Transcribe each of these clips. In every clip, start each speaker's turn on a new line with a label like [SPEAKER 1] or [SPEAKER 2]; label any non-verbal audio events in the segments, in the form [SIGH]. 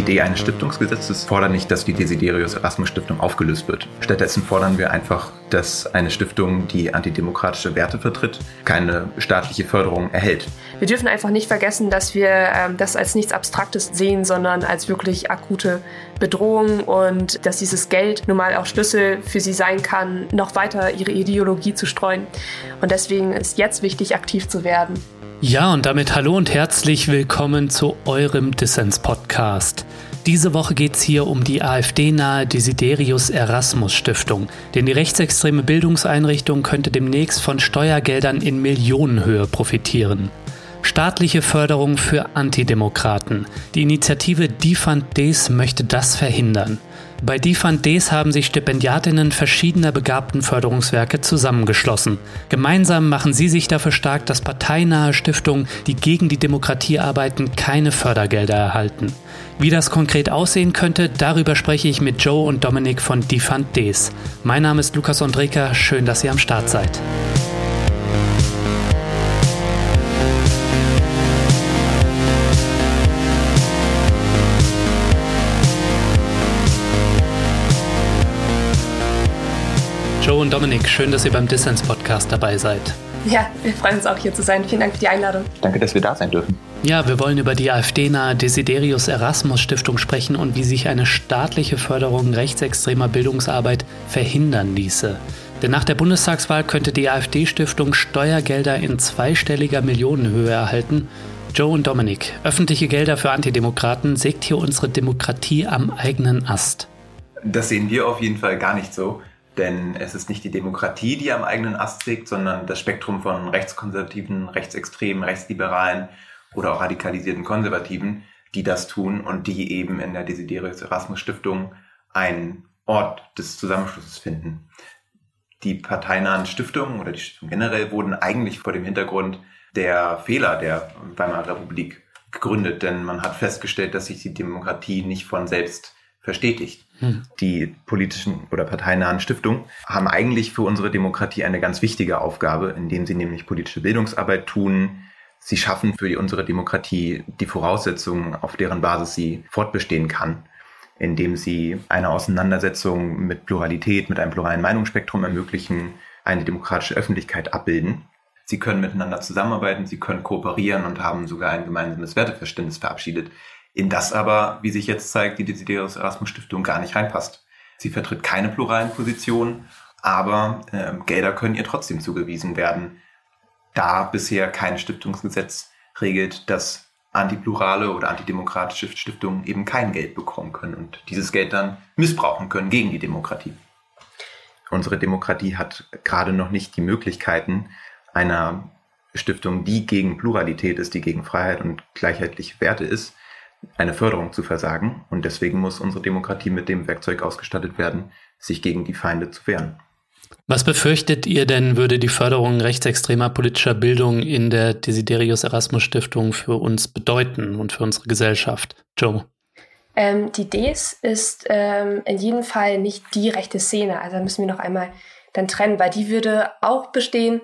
[SPEAKER 1] Idee eines Stiftungsgesetzes fordert nicht, dass die Desiderius Erasmus Stiftung aufgelöst wird. Stattdessen fordern wir einfach, dass eine Stiftung, die antidemokratische Werte vertritt, keine staatliche Förderung erhält.
[SPEAKER 2] Wir dürfen einfach nicht vergessen, dass wir ähm, das als nichts Abstraktes sehen, sondern als wirklich akute Bedrohung und dass dieses Geld nun mal auch Schlüssel für sie sein kann, noch weiter ihre Ideologie zu streuen. Und deswegen ist jetzt wichtig, aktiv zu werden.
[SPEAKER 3] Ja, und damit hallo und herzlich willkommen zu eurem Dissens-Podcast. Diese Woche geht es hier um die AfD-nahe Desiderius Erasmus Stiftung, denn die rechtsextreme Bildungseinrichtung könnte demnächst von Steuergeldern in Millionenhöhe profitieren. Staatliche Förderung für Antidemokraten. Die Initiative Defund Des möchte das verhindern. Bei Defund Des haben sich Stipendiatinnen verschiedener begabten Förderungswerke zusammengeschlossen. Gemeinsam machen sie sich dafür stark, dass parteinahe Stiftungen, die gegen die Demokratie arbeiten, keine Fördergelder erhalten. Wie das konkret aussehen könnte, darüber spreche ich mit Joe und Dominik von Defund Des. Mein Name ist Lukas Andreka, schön, dass ihr am Start seid. Joe und Dominik, schön, dass ihr beim Dissens Podcast dabei seid.
[SPEAKER 2] Ja, wir freuen uns auch hier zu sein. Vielen Dank für die Einladung.
[SPEAKER 1] Danke, dass wir da sein dürfen.
[SPEAKER 3] Ja, wir wollen über die AfD-nahe Desiderius Erasmus Stiftung sprechen und wie sich eine staatliche Förderung rechtsextremer Bildungsarbeit verhindern ließe. Denn nach der Bundestagswahl könnte die AfD-Stiftung Steuergelder in zweistelliger Millionenhöhe erhalten. Joe und Dominik, öffentliche Gelder für Antidemokraten sägt hier unsere Demokratie am eigenen Ast.
[SPEAKER 1] Das sehen wir auf jeden Fall gar nicht so. Denn es ist nicht die Demokratie, die am eigenen Ast trägt, sondern das Spektrum von rechtskonservativen, rechtsextremen, rechtsliberalen oder auch radikalisierten Konservativen, die das tun und die eben in der Desiderius Erasmus Stiftung einen Ort des Zusammenschlusses finden. Die parteinahen Stiftungen oder die Stiftungen generell wurden eigentlich vor dem Hintergrund der Fehler der Weimarer Republik gegründet, denn man hat festgestellt, dass sich die Demokratie nicht von selbst verstetigt. Hm. Die politischen oder parteinahen Stiftungen haben eigentlich für unsere Demokratie eine ganz wichtige Aufgabe, indem sie nämlich politische Bildungsarbeit tun. Sie schaffen für unsere Demokratie die Voraussetzungen, auf deren Basis sie fortbestehen kann, indem sie eine Auseinandersetzung mit Pluralität, mit einem pluralen Meinungsspektrum ermöglichen, eine demokratische Öffentlichkeit abbilden. Sie können miteinander zusammenarbeiten, sie können kooperieren und haben sogar ein gemeinsames Werteverständnis verabschiedet, in das aber, wie sich jetzt zeigt, die Desiderius Erasmus Stiftung gar nicht reinpasst. Sie vertritt keine pluralen Positionen, aber äh, Gelder können ihr trotzdem zugewiesen werden, da bisher kein Stiftungsgesetz regelt, dass antiplurale oder antidemokratische Stiftungen eben kein Geld bekommen können und dieses Geld dann missbrauchen können gegen die Demokratie. Unsere Demokratie hat gerade noch nicht die Möglichkeiten einer Stiftung, die gegen Pluralität ist, die gegen Freiheit und gleichheitliche Werte ist, eine Förderung zu versagen. Und deswegen muss unsere Demokratie mit dem Werkzeug ausgestattet werden, sich gegen die Feinde zu wehren.
[SPEAKER 3] Was befürchtet ihr denn, würde die Förderung rechtsextremer politischer Bildung in der Desiderius Erasmus Stiftung für uns bedeuten und für unsere Gesellschaft? Joe.
[SPEAKER 2] Ähm, die DES ist ähm, in jedem Fall nicht die rechte Szene. Also müssen wir noch einmal dann trennen, weil die würde auch bestehen,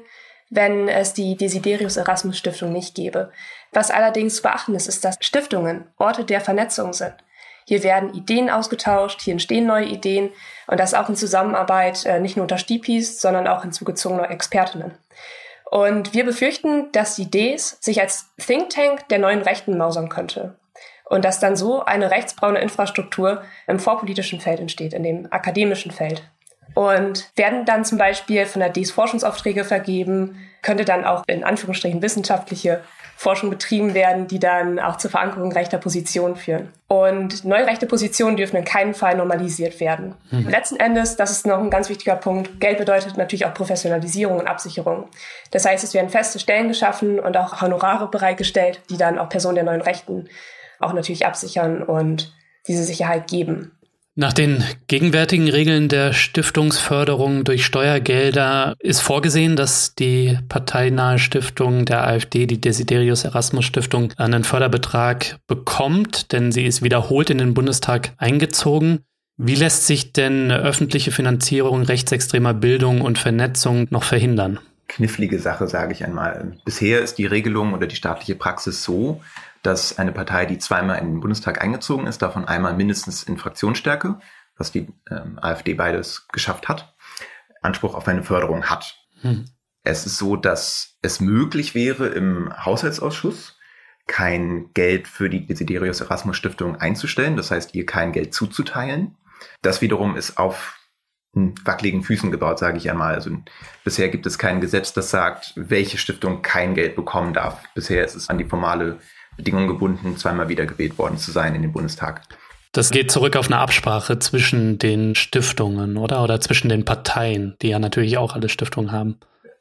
[SPEAKER 2] wenn es die Desiderius Erasmus Stiftung nicht gäbe. Was allerdings zu beachten ist, ist, dass Stiftungen Orte der Vernetzung sind. Hier werden Ideen ausgetauscht, hier entstehen neue Ideen und das auch in Zusammenarbeit äh, nicht nur unter Stipis, sondern auch hinzugezogener Expertinnen. Und wir befürchten, dass die Ds sich als Think Tank der neuen Rechten mausern könnte. Und dass dann so eine rechtsbraune Infrastruktur im vorpolitischen Feld entsteht, in dem akademischen Feld und werden dann zum Beispiel von der DES Forschungsaufträge vergeben, könnte dann auch in Anführungsstrichen wissenschaftliche Forschung betrieben werden, die dann auch zur Verankerung rechter Positionen führen. Und neue rechte Positionen dürfen in keinem Fall normalisiert werden. Mhm. Letzten Endes, das ist noch ein ganz wichtiger Punkt, Geld bedeutet natürlich auch Professionalisierung und Absicherung. Das heißt, es werden feste Stellen geschaffen und auch Honorare bereitgestellt, die dann auch Personen der neuen Rechten auch natürlich absichern und diese Sicherheit geben.
[SPEAKER 3] Nach den gegenwärtigen Regeln der Stiftungsförderung durch Steuergelder ist vorgesehen, dass die parteinahe Stiftung der AfD, die Desiderius Erasmus Stiftung, einen Förderbetrag bekommt, denn sie ist wiederholt in den Bundestag eingezogen. Wie lässt sich denn öffentliche Finanzierung rechtsextremer Bildung und Vernetzung noch verhindern?
[SPEAKER 1] Knifflige Sache, sage ich einmal. Bisher ist die Regelung oder die staatliche Praxis so, dass eine Partei, die zweimal in den Bundestag eingezogen ist, davon einmal mindestens in Fraktionsstärke, was die ähm, AfD beides geschafft hat, Anspruch auf eine Förderung hat. Hm. Es ist so, dass es möglich wäre, im Haushaltsausschuss kein Geld für die Desiderius Erasmus Stiftung einzustellen, das heißt, ihr kein Geld zuzuteilen. Das wiederum ist auf wackeligen Füßen gebaut, sage ich einmal. Also bisher gibt es kein Gesetz, das sagt, welche Stiftung kein Geld bekommen darf. Bisher ist es an die formale Bedingung gebunden, zweimal wiedergewählt worden zu sein in den Bundestag.
[SPEAKER 3] Das geht zurück auf eine Absprache zwischen den Stiftungen, oder? Oder zwischen den Parteien, die ja natürlich auch alle Stiftungen haben.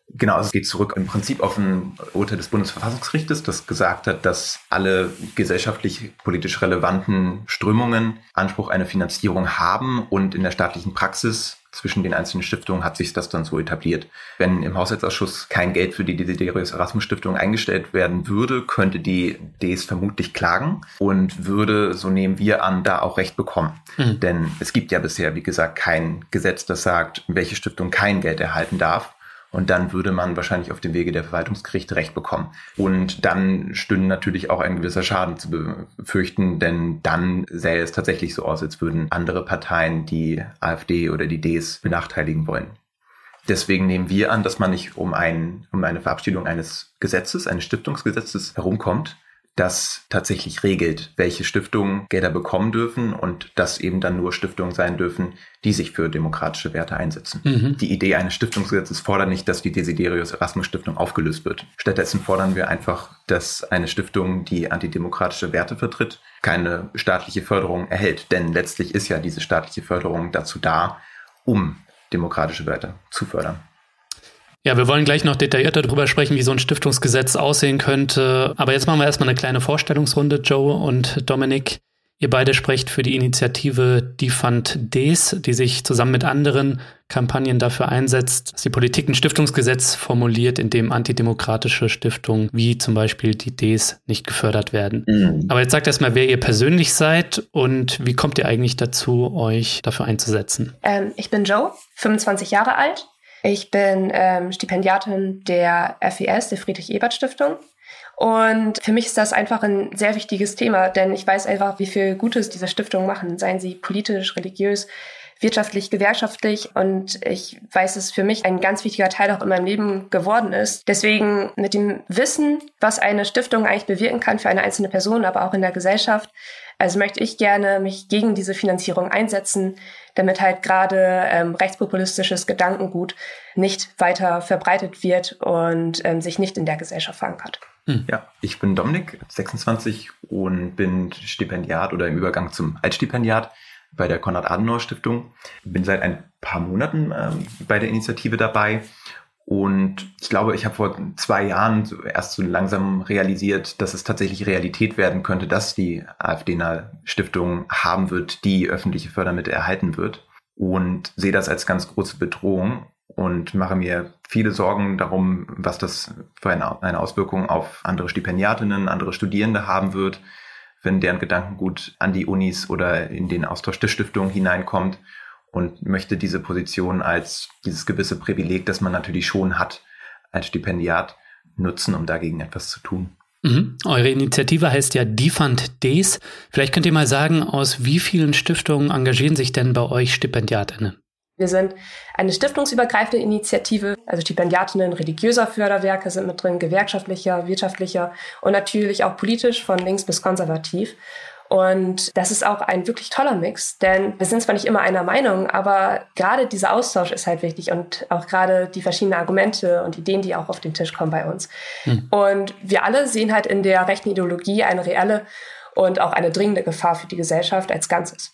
[SPEAKER 1] Genau, also es geht zurück im Prinzip auf ein Urteil des Bundesverfassungsgerichtes, das gesagt hat, dass alle gesellschaftlich politisch relevanten Strömungen Anspruch eine Finanzierung haben und in der staatlichen Praxis zwischen den einzelnen Stiftungen hat sich das dann so etabliert. Wenn im Haushaltsausschuss kein Geld für die Desiderius Erasmus Stiftung eingestellt werden würde, könnte die DS vermutlich klagen und würde, so nehmen wir an, da auch Recht bekommen. Mhm. Denn es gibt ja bisher, wie gesagt, kein Gesetz, das sagt, welche Stiftung kein Geld erhalten darf. Und dann würde man wahrscheinlich auf dem Wege der Verwaltungsgerichte Recht bekommen. Und dann stünde natürlich auch ein gewisser Schaden zu befürchten, denn dann sähe es tatsächlich so aus, als würden andere Parteien die AfD oder die Ds benachteiligen wollen. Deswegen nehmen wir an, dass man nicht um, ein, um eine Verabschiedung eines Gesetzes, eines Stiftungsgesetzes herumkommt, das tatsächlich regelt, welche Stiftungen Gelder bekommen dürfen und dass eben dann nur Stiftungen sein dürfen, die sich für demokratische Werte einsetzen. Mhm. Die Idee eines Stiftungsgesetzes fordert nicht, dass die Desiderius Erasmus Stiftung aufgelöst wird. Stattdessen fordern wir einfach, dass eine Stiftung, die antidemokratische Werte vertritt, keine staatliche Förderung erhält. Denn letztlich ist ja diese staatliche Förderung dazu da, um demokratische Werte zu fördern.
[SPEAKER 3] Ja, wir wollen gleich noch detaillierter darüber sprechen, wie so ein Stiftungsgesetz aussehen könnte. Aber jetzt machen wir erstmal eine kleine Vorstellungsrunde, Joe und Dominik. Ihr beide sprecht für die Initiative Defund Des, die sich zusammen mit anderen Kampagnen dafür einsetzt, dass die Politik ein Stiftungsgesetz formuliert, in dem antidemokratische Stiftungen wie zum Beispiel die Des nicht gefördert werden. Mhm. Aber jetzt sagt erstmal, wer ihr persönlich seid und wie kommt ihr eigentlich dazu, euch dafür einzusetzen?
[SPEAKER 2] Ähm, ich bin Joe, 25 Jahre alt, ich bin ähm, Stipendiatin der FES, der Friedrich-Ebert-Stiftung. Und für mich ist das einfach ein sehr wichtiges Thema, denn ich weiß einfach, wie viel Gutes diese Stiftungen machen, seien sie politisch, religiös, wirtschaftlich, gewerkschaftlich. Und ich weiß, dass es für mich ein ganz wichtiger Teil auch in meinem Leben geworden ist. Deswegen mit dem Wissen, was eine Stiftung eigentlich bewirken kann für eine einzelne Person, aber auch in der Gesellschaft, also möchte ich gerne mich gegen diese Finanzierung einsetzen, damit halt gerade ähm, rechtspopulistisches Gedankengut nicht weiter verbreitet wird und ähm, sich nicht in der Gesellschaft verankert.
[SPEAKER 1] Hm. Ja, ich bin Dominik, 26 und bin Stipendiat oder im Übergang zum Altstipendiat bei der Konrad-Adenauer-Stiftung. Bin seit ein paar Monaten ähm, bei der Initiative dabei und ich glaube, ich habe vor zwei Jahren erst so langsam realisiert, dass es tatsächlich Realität werden könnte, dass die AfD eine Stiftung haben wird, die öffentliche Fördermittel erhalten wird. Und sehe das als ganz große Bedrohung und mache mir viele Sorgen darum, was das für eine, eine Auswirkung auf andere Stipendiatinnen, andere Studierende haben wird, wenn deren Gedankengut an die Unis oder in den Austausch der Stiftung hineinkommt und möchte diese Position als dieses gewisse Privileg, das man natürlich schon hat als Stipendiat, nutzen, um dagegen etwas zu tun.
[SPEAKER 3] Mhm. Eure Initiative heißt ja Defund Days. Vielleicht könnt ihr mal sagen, aus wie vielen Stiftungen engagieren sich denn bei euch Stipendiatinnen?
[SPEAKER 2] Wir sind eine stiftungsübergreifende Initiative, also Stipendiatinnen religiöser Förderwerke sind mit drin, gewerkschaftlicher, wirtschaftlicher und natürlich auch politisch von links bis konservativ. Und das ist auch ein wirklich toller Mix, denn wir sind zwar nicht immer einer Meinung, aber gerade dieser Austausch ist halt wichtig und auch gerade die verschiedenen Argumente und Ideen, die auch auf den Tisch kommen bei uns. Hm. Und wir alle sehen halt in der rechten Ideologie eine reelle und auch eine dringende Gefahr für die Gesellschaft als Ganzes.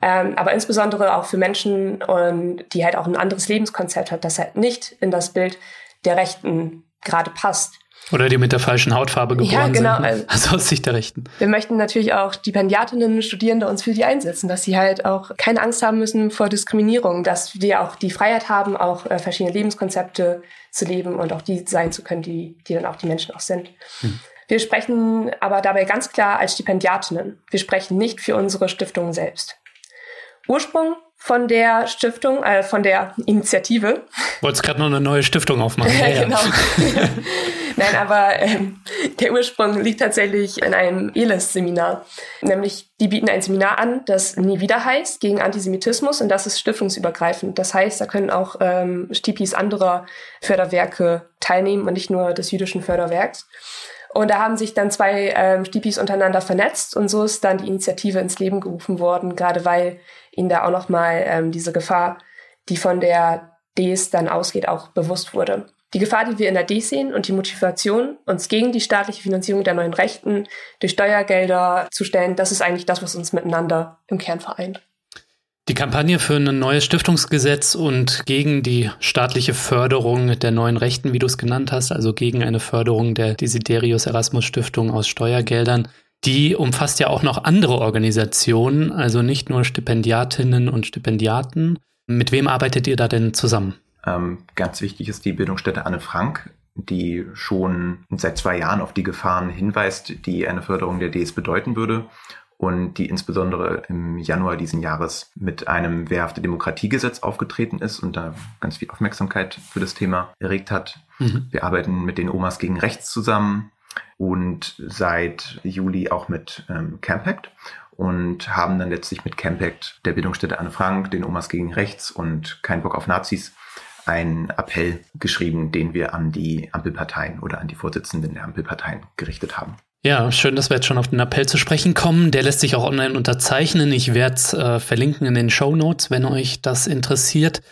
[SPEAKER 2] Ähm, aber insbesondere auch für Menschen, und die halt auch ein anderes Lebenskonzept hat, das halt nicht in das Bild der Rechten gerade passt.
[SPEAKER 3] Oder die mit der falschen Hautfarbe geboren ja, genau. sind. Also, also aus Sicht der Rechten.
[SPEAKER 2] Wir möchten natürlich auch Stipendiatinnen, Studierende uns für die einsetzen, dass sie halt auch keine Angst haben müssen vor Diskriminierung, dass wir auch die Freiheit haben, auch äh, verschiedene Lebenskonzepte zu leben und auch die sein zu können, die, die dann auch die Menschen auch sind. Hm. Wir sprechen aber dabei ganz klar als Stipendiatinnen. Wir sprechen nicht für unsere Stiftungen selbst. Ursprung von der Stiftung, äh, von der Initiative.
[SPEAKER 3] Wolltest gerade noch eine neue Stiftung aufmachen. [LAUGHS] Ja, genau. [LAUGHS]
[SPEAKER 2] Nein, aber ähm, der Ursprung liegt tatsächlich in einem ELES-Seminar. Nämlich, die bieten ein Seminar an, das Nie wieder heißt, gegen Antisemitismus und das ist stiftungsübergreifend. Das heißt, da können auch ähm, Stipis anderer Förderwerke teilnehmen und nicht nur des jüdischen Förderwerks. Und da haben sich dann zwei ähm, Stipis untereinander vernetzt und so ist dann die Initiative ins Leben gerufen worden, gerade weil ihnen da auch nochmal ähm, diese Gefahr, die von der Ds dann ausgeht, auch bewusst wurde. Die Gefahr, die wir in der D sehen und die Motivation, uns gegen die staatliche Finanzierung der neuen Rechten durch Steuergelder zu stellen, das ist eigentlich das, was uns miteinander im Kern vereint.
[SPEAKER 3] Die Kampagne für ein neues Stiftungsgesetz und gegen die staatliche Förderung der neuen Rechten, wie du es genannt hast, also gegen eine Förderung der Desiderius Erasmus Stiftung aus Steuergeldern, die umfasst ja auch noch andere Organisationen, also nicht nur Stipendiatinnen und Stipendiaten. Mit wem arbeitet ihr da denn zusammen?
[SPEAKER 1] Ähm, ganz wichtig ist die Bildungsstätte Anne Frank, die schon seit zwei Jahren auf die Gefahren hinweist, die eine Förderung der DS bedeuten würde und die insbesondere im Januar diesen Jahres mit einem wehrhafte Demokratiegesetz aufgetreten ist und da ganz viel Aufmerksamkeit für das Thema erregt hat. Mhm. Wir arbeiten mit den Omas gegen Rechts zusammen und seit Juli auch mit ähm, Campact und haben dann letztlich mit Campact, der Bildungsstätte Anne Frank, den Omas gegen Rechts und Kein Bock auf Nazis einen Appell geschrieben, den wir an die Ampelparteien oder an die Vorsitzenden der Ampelparteien gerichtet haben.
[SPEAKER 3] Ja, schön, dass wir jetzt schon auf den Appell zu sprechen kommen. Der lässt sich auch online unterzeichnen. Ich werde es äh, verlinken in den Show Notes, wenn euch das interessiert.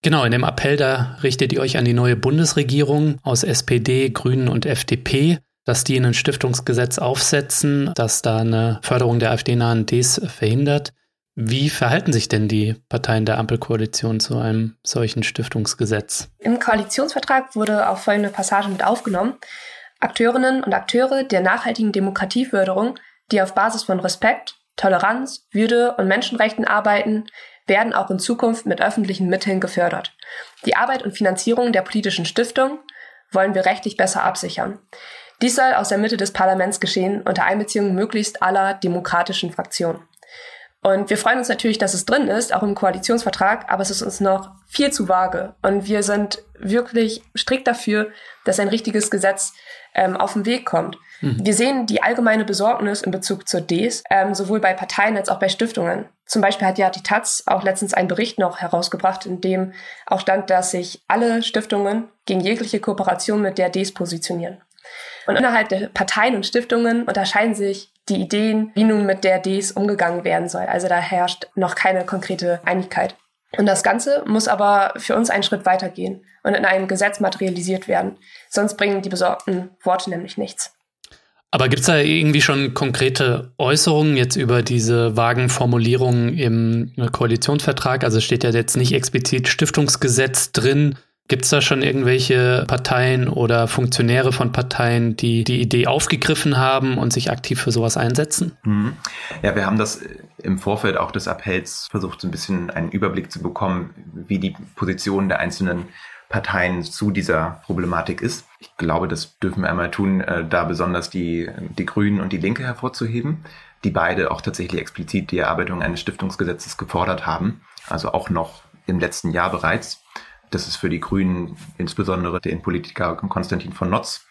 [SPEAKER 3] Genau, in dem Appell, da richtet ihr euch an die neue Bundesregierung aus SPD, Grünen und FDP, dass die ein Stiftungsgesetz aufsetzen, das da eine Förderung der AfD-nahen Ds verhindert. Wie verhalten sich denn die Parteien der Ampelkoalition zu einem solchen Stiftungsgesetz?
[SPEAKER 2] Im Koalitionsvertrag wurde auch folgende Passage mit aufgenommen. Akteurinnen und Akteure der nachhaltigen Demokratieförderung, die auf Basis von Respekt, Toleranz, Würde und Menschenrechten arbeiten, werden auch in Zukunft mit öffentlichen Mitteln gefördert. Die Arbeit und Finanzierung der politischen Stiftung wollen wir rechtlich besser absichern. Dies soll aus der Mitte des Parlaments geschehen, unter Einbeziehung möglichst aller demokratischen Fraktionen. Und wir freuen uns natürlich, dass es drin ist, auch im Koalitionsvertrag, aber es ist uns noch viel zu vage. Und wir sind wirklich strikt dafür, dass ein richtiges Gesetz ähm, auf den Weg kommt. Mhm. Wir sehen die allgemeine Besorgnis in Bezug zur Ds, ähm, sowohl bei Parteien als auch bei Stiftungen. Zum Beispiel hat ja die Taz auch letztens einen Bericht noch herausgebracht, in dem auch stand, dass sich alle Stiftungen gegen jegliche Kooperation mit der Ds positionieren. Und innerhalb der Parteien und Stiftungen unterscheiden sich die Ideen, wie nun mit der Ds umgegangen werden soll. Also da herrscht noch keine konkrete Einigkeit. Und das Ganze muss aber für uns einen Schritt weitergehen und in einem Gesetz materialisiert werden. Sonst bringen die besorgten Worte nämlich nichts.
[SPEAKER 3] Aber gibt es da irgendwie schon konkrete Äußerungen jetzt über diese vagen Formulierungen im Koalitionsvertrag? Also steht ja jetzt nicht explizit Stiftungsgesetz drin. Gibt es da schon irgendwelche Parteien oder Funktionäre von Parteien, die die Idee aufgegriffen haben und sich aktiv für sowas einsetzen?
[SPEAKER 1] Mhm. Ja, wir haben das im Vorfeld auch des Appells versucht, so ein bisschen einen Überblick zu bekommen, wie die Position der einzelnen Parteien zu dieser Problematik ist. Ich glaube, das dürfen wir einmal tun, äh, da besonders die, die Grünen und die Linke hervorzuheben, die beide auch tatsächlich explizit die Erarbeitung eines Stiftungsgesetzes gefordert haben, also auch noch im letzten Jahr bereits. Das ist für die Grünen insbesondere der Innenpolitiker Konstantin von Notz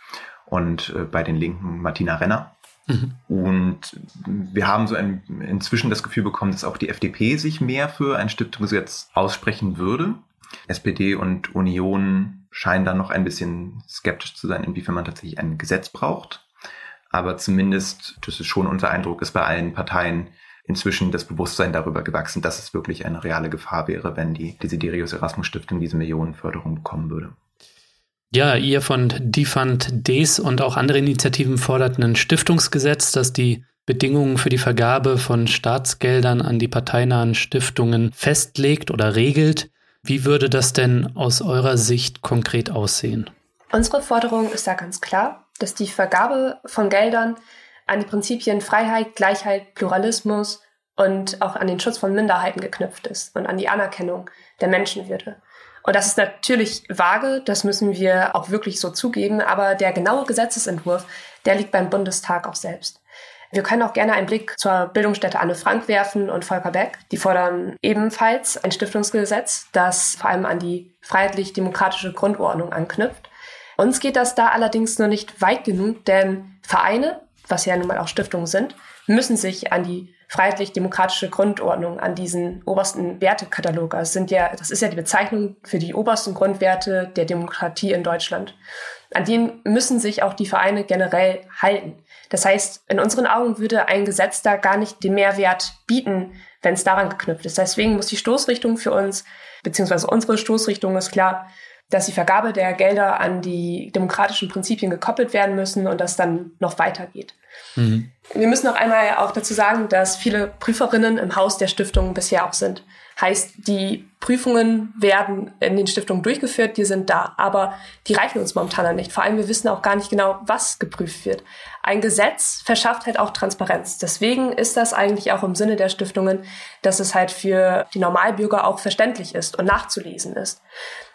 [SPEAKER 1] und äh, bei den Linken Martina Renner. Mhm. Und wir haben so ein, inzwischen das Gefühl bekommen, dass auch die FDP sich mehr für ein Stiftungsgesetz aussprechen würde. SPD und Union scheinen da noch ein bisschen skeptisch zu sein, inwiefern man tatsächlich ein Gesetz braucht. Aber zumindest, das ist schon unser Eindruck, ist bei allen Parteien inzwischen das Bewusstsein darüber gewachsen, dass es wirklich eine reale Gefahr wäre, wenn die Desiderius Erasmus Stiftung diese Millionenförderung bekommen würde.
[SPEAKER 3] Ja, ihr von Defund Ds und auch andere Initiativen forderten ein Stiftungsgesetz, das die Bedingungen für die Vergabe von Staatsgeldern an die parteinahen Stiftungen festlegt oder regelt. Wie würde das denn aus eurer Sicht konkret aussehen?
[SPEAKER 2] Unsere Forderung ist da ganz klar, dass die Vergabe von Geldern an die Prinzipien Freiheit, Gleichheit, Pluralismus und auch an den Schutz von Minderheiten geknüpft ist und an die Anerkennung der Menschenwürde. Und das ist natürlich vage, das müssen wir auch wirklich so zugeben, aber der genaue Gesetzesentwurf, der liegt beim Bundestag auch selbst. Wir können auch gerne einen Blick zur Bildungsstätte Anne Frank werfen und Volker Beck. Die fordern ebenfalls ein Stiftungsgesetz, das vor allem an die freiheitlich-demokratische Grundordnung anknüpft. Uns geht das da allerdings nur nicht weit genug, denn Vereine, was ja nun mal auch Stiftungen sind, müssen sich an die freiheitlich-demokratische Grundordnung, an diesen obersten Wertekatalog. Also sind ja, das ist ja die Bezeichnung für die obersten Grundwerte der Demokratie in Deutschland. An denen müssen sich auch die Vereine generell halten. Das heißt, in unseren Augen würde ein Gesetz da gar nicht den Mehrwert bieten, wenn es daran geknüpft ist. Deswegen muss die Stoßrichtung für uns, beziehungsweise unsere Stoßrichtung ist klar, dass die Vergabe der Gelder an die demokratischen Prinzipien gekoppelt werden müssen und das dann noch weitergeht. Mhm. Wir müssen noch einmal auch dazu sagen, dass viele Prüferinnen im Haus der Stiftung bisher auch sind. Heißt, die Prüfungen werden in den Stiftungen durchgeführt, die sind da, aber die reichen uns momentan nicht. Vor allem, wir wissen auch gar nicht genau, was geprüft wird. Ein Gesetz verschafft halt auch Transparenz. Deswegen ist das eigentlich auch im Sinne der Stiftungen, dass es halt für die Normalbürger auch verständlich ist und nachzulesen ist.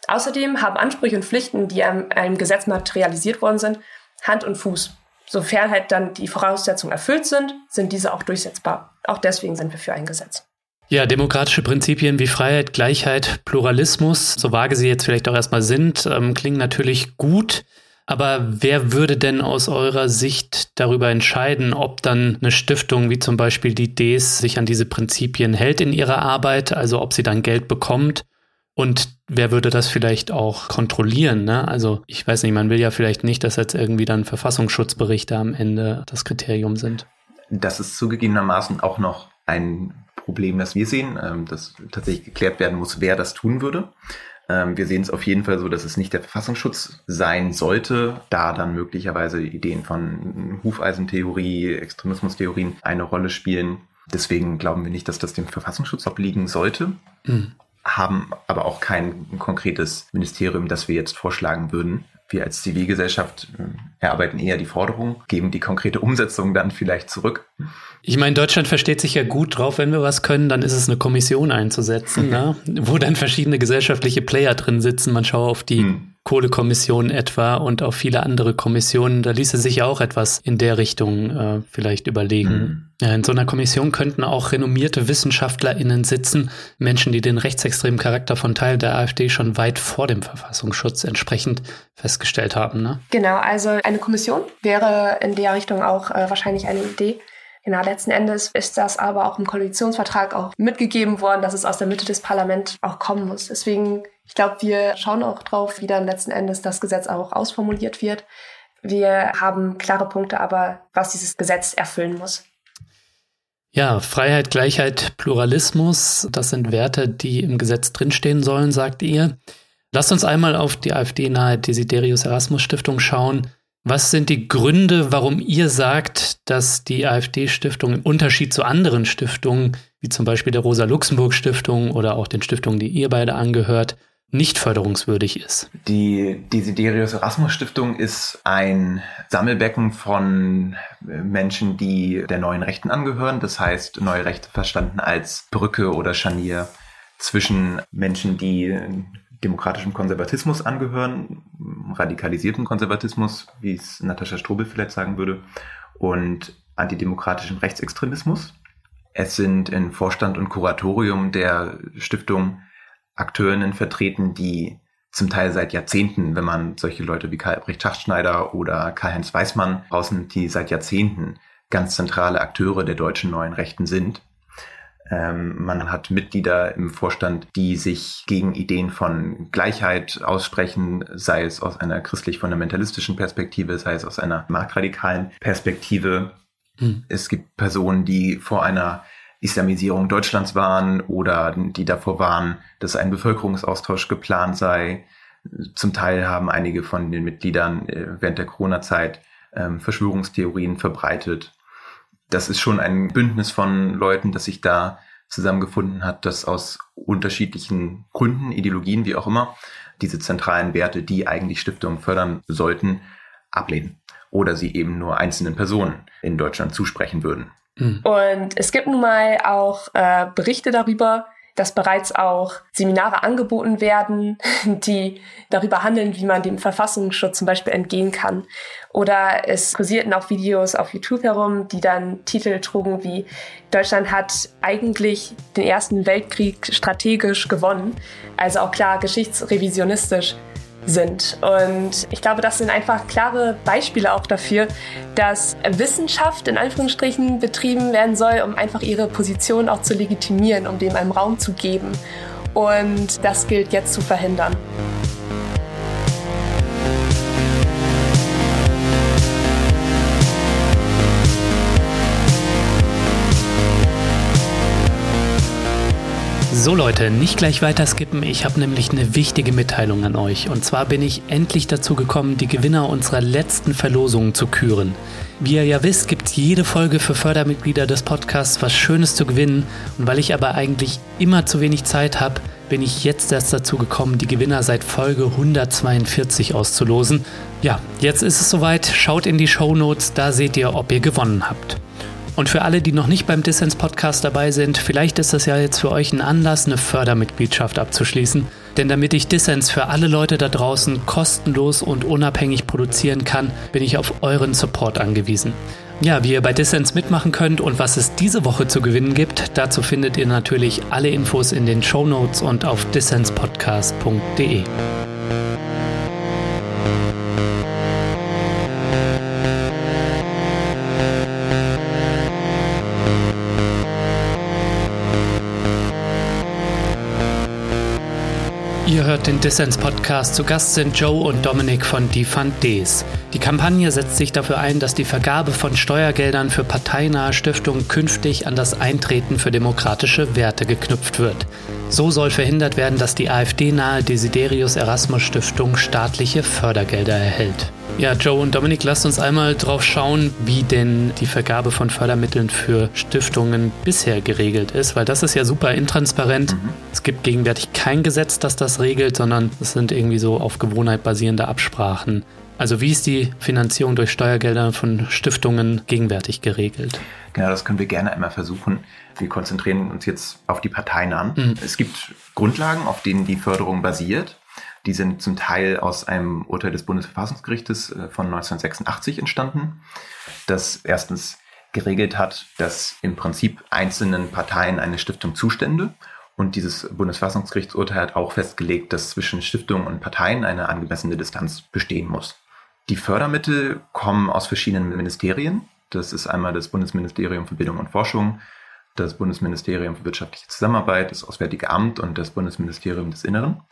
[SPEAKER 2] Außerdem haben Ansprüche und Pflichten, die einem, Gesetz materialisiert worden sind, Hand und Fuß. Sofern halt dann die Voraussetzungen erfüllt sind, sind diese auch durchsetzbar. Auch deswegen sind wir für ein Gesetz.
[SPEAKER 3] Ja, demokratische Prinzipien wie Freiheit, Gleichheit, Pluralismus, so vage sie jetzt vielleicht auch erstmal sind, ähm, klingen natürlich gut. Aber wer würde denn aus eurer Sicht darüber entscheiden, ob dann eine Stiftung wie zum Beispiel die DES sich an diese Prinzipien hält in ihrer Arbeit, also ob sie dann Geld bekommt? Und wer würde das vielleicht auch kontrollieren? Ne? Also ich weiß nicht, man will ja vielleicht nicht, dass jetzt irgendwie dann Verfassungsschutzberichte am Ende das Kriterium sind.
[SPEAKER 1] Das ist zugegebenermaßen auch noch ein Problem, das wir sehen, ähm, das tatsächlich geklärt werden muss, wer das tun würde. Ähm, wir sehen es auf jeden Fall so, dass es nicht der Verfassungsschutz sein sollte, da dann möglicherweise Ideen von Hufeisentheorie, Extremismustheorien eine Rolle spielen. Deswegen glauben wir nicht, dass das dem Verfassungsschutz obliegen sollte. Mhm. Haben aber auch kein konkretes Ministerium, das wir jetzt vorschlagen würden wir als Zivilgesellschaft äh, erarbeiten eher die Forderung, geben die konkrete Umsetzung dann vielleicht zurück.
[SPEAKER 3] Ich meine, Deutschland versteht sich ja gut drauf, wenn wir was können, dann ist es eine Kommission einzusetzen, [LAUGHS] ne? wo dann verschiedene gesellschaftliche Player drin sitzen. Man schaue auf die hm. Kohlekommission etwa und auf viele andere Kommissionen. Da ließe sich ja auch etwas in der Richtung äh, vielleicht überlegen. Mhm. Ja, in so einer Kommission könnten auch renommierte WissenschaftlerInnen sitzen, Menschen, die den rechtsextremen Charakter von Teil der AfD schon weit vor dem Verfassungsschutz entsprechend festgestellt haben. Ne?
[SPEAKER 2] Genau, also eine Kommission wäre in der Richtung auch äh, wahrscheinlich eine Idee. Genau, letzten Endes ist das aber auch im Koalitionsvertrag auch mitgegeben worden, dass es aus der Mitte des Parlaments auch kommen muss. Deswegen, ich glaube, wir schauen auch drauf, wie dann letzten Endes das Gesetz auch ausformuliert wird. Wir haben klare Punkte, aber was dieses Gesetz erfüllen muss.
[SPEAKER 3] Ja, Freiheit, Gleichheit, Pluralismus, das sind Werte, die im Gesetz drinstehen sollen, sagt ihr. Lasst uns einmal auf die AfD-nahe Desiderius Erasmus Stiftung schauen. Was sind die Gründe, warum ihr sagt, dass die AfD-Stiftung im Unterschied zu anderen Stiftungen, wie zum Beispiel der Rosa-Luxemburg-Stiftung oder auch den Stiftungen, die ihr beide angehört, nicht förderungswürdig ist?
[SPEAKER 1] Die Desiderius Erasmus Stiftung ist ein Sammelbecken von Menschen, die der neuen Rechten angehören. Das heißt, neue Rechte verstanden als Brücke oder Scharnier zwischen Menschen, die demokratischem Konservatismus angehören, radikalisierten Konservatismus, wie es Natascha Strobel vielleicht sagen würde, und antidemokratischem Rechtsextremismus. Es sind in Vorstand und Kuratorium der Stiftung Akteurinnen vertreten, die zum Teil seit Jahrzehnten, wenn man solche Leute wie Karl Albrecht Schachtschneider oder Karl-Heinz Weismann rausnimmt, die seit Jahrzehnten ganz zentrale Akteure der deutschen neuen Rechten sind ähm, man hat Mitglieder im Vorstand, die sich gegen Ideen von Gleichheit aussprechen, sei es aus einer christlich-fundamentalistischen Perspektive, sei es aus einer marktradikalen Perspektive. Mhm. Es gibt Personen, die vor einer Islamisierung Deutschlands waren oder die davor waren, dass ein Bevölkerungsaustausch geplant sei. Zum Teil haben einige von den Mitgliedern äh, während der Corona-Zeit ähm, Verschwörungstheorien verbreitet das ist schon ein Bündnis von Leuten, das sich da zusammengefunden hat, das aus unterschiedlichen Gründen, Ideologien, wie auch immer, diese zentralen Werte, die eigentlich Stiftungen fördern sollten, ablehnen. Oder sie eben nur einzelnen Personen in Deutschland zusprechen würden.
[SPEAKER 2] Mhm. Und es gibt nun mal auch äh, Berichte darüber, dass bereits auch Seminare angeboten werden, [LAUGHS] die darüber handeln, wie man dem Verfassungsschutz zum Beispiel entgehen kann. Oder es kursierten auch Videos auf YouTube herum, die dann Titel trugen wie Deutschland hat eigentlich den Ersten Weltkrieg strategisch gewonnen. Also auch klar geschichtsrevisionistisch sind. Und ich glaube, das sind einfach klare Beispiele auch dafür, dass Wissenschaft in Anführungsstrichen betrieben werden soll, um einfach ihre Position auch zu legitimieren, um dem einen Raum zu geben. Und das gilt jetzt zu verhindern.
[SPEAKER 3] So Leute, nicht gleich weiter skippen. Ich habe nämlich eine wichtige Mitteilung an euch. Und zwar bin ich endlich dazu gekommen, die Gewinner unserer letzten Verlosungen zu küren. Wie ihr ja wisst, gibt es jede Folge für Fördermitglieder des Podcasts was Schönes zu gewinnen. Und weil ich aber eigentlich immer zu wenig Zeit habe, bin ich jetzt erst dazu gekommen, die Gewinner seit Folge 142 auszulosen. Ja, jetzt ist es soweit. Schaut in die Show Notes, da seht ihr, ob ihr gewonnen habt. Und für alle, die noch nicht beim Dissens Podcast dabei sind, vielleicht ist das ja jetzt für euch ein Anlass, eine Fördermitgliedschaft abzuschließen. Denn damit ich Dissens für alle Leute da draußen kostenlos und unabhängig produzieren kann, bin ich auf euren Support angewiesen. Ja, wie ihr bei Dissens mitmachen könnt und was es diese Woche zu gewinnen gibt, dazu findet ihr natürlich alle Infos in den Show Notes und auf dissenspodcast.de. Ihr hört den Dissens Podcast. Zu Gast sind Joe und Dominik von Defund Ds. Die Kampagne setzt sich dafür ein, dass die Vergabe von Steuergeldern für parteinahe Stiftungen künftig an das Eintreten für demokratische Werte geknüpft wird. So soll verhindert werden, dass die AfD-nahe Desiderius Erasmus Stiftung staatliche Fördergelder erhält. Ja, Joe und Dominik, lasst uns einmal drauf schauen, wie denn die Vergabe von Fördermitteln für Stiftungen bisher geregelt ist, weil das ist ja super intransparent. Mhm. Es gibt gegenwärtig kein Gesetz, das das regelt, sondern es sind irgendwie so auf Gewohnheit basierende Absprachen. Also wie ist die Finanzierung durch Steuergelder von Stiftungen gegenwärtig geregelt?
[SPEAKER 1] Genau, das können wir gerne einmal versuchen. Wir konzentrieren uns jetzt auf die Parteien an. Mhm. Es gibt Grundlagen, auf denen die Förderung basiert. Die sind zum Teil aus einem Urteil des Bundesverfassungsgerichtes äh, von 1986 entstanden, das erstens geregelt hat, dass im Prinzip einzelnen Parteien eine Stiftung zustände. Und dieses Bundesverfassungsgerichtsurteil hat auch festgelegt, dass zwischen Stiftungen und Parteien eine angemessene Distanz bestehen muss. Die Fördermittel kommen aus verschiedenen Ministerien. Das ist einmal das Bundesministerium für Bildung und Forschung, das Bundesministerium für wirtschaftliche Zusammenarbeit, das Auswärtige Amt und das Bundesministerium des Inneren